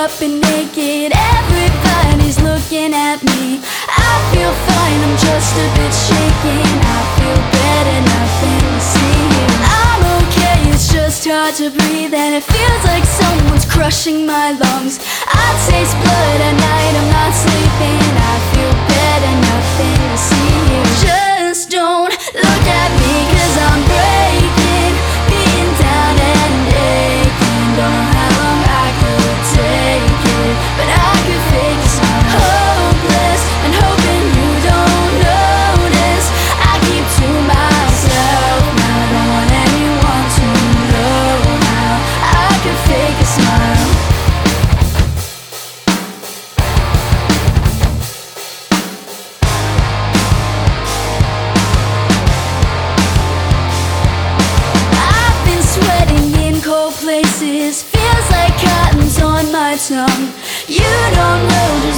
up and naked Everybody's looking at me. I feel fine, I'm just a bit shaken. I feel better, nothing to see I'm okay, it's just hard to breathe And it feels like someone's crushing my lungs. I taste blood at night, I'm not sleeping. I feel better, nothing to see Just song You don't know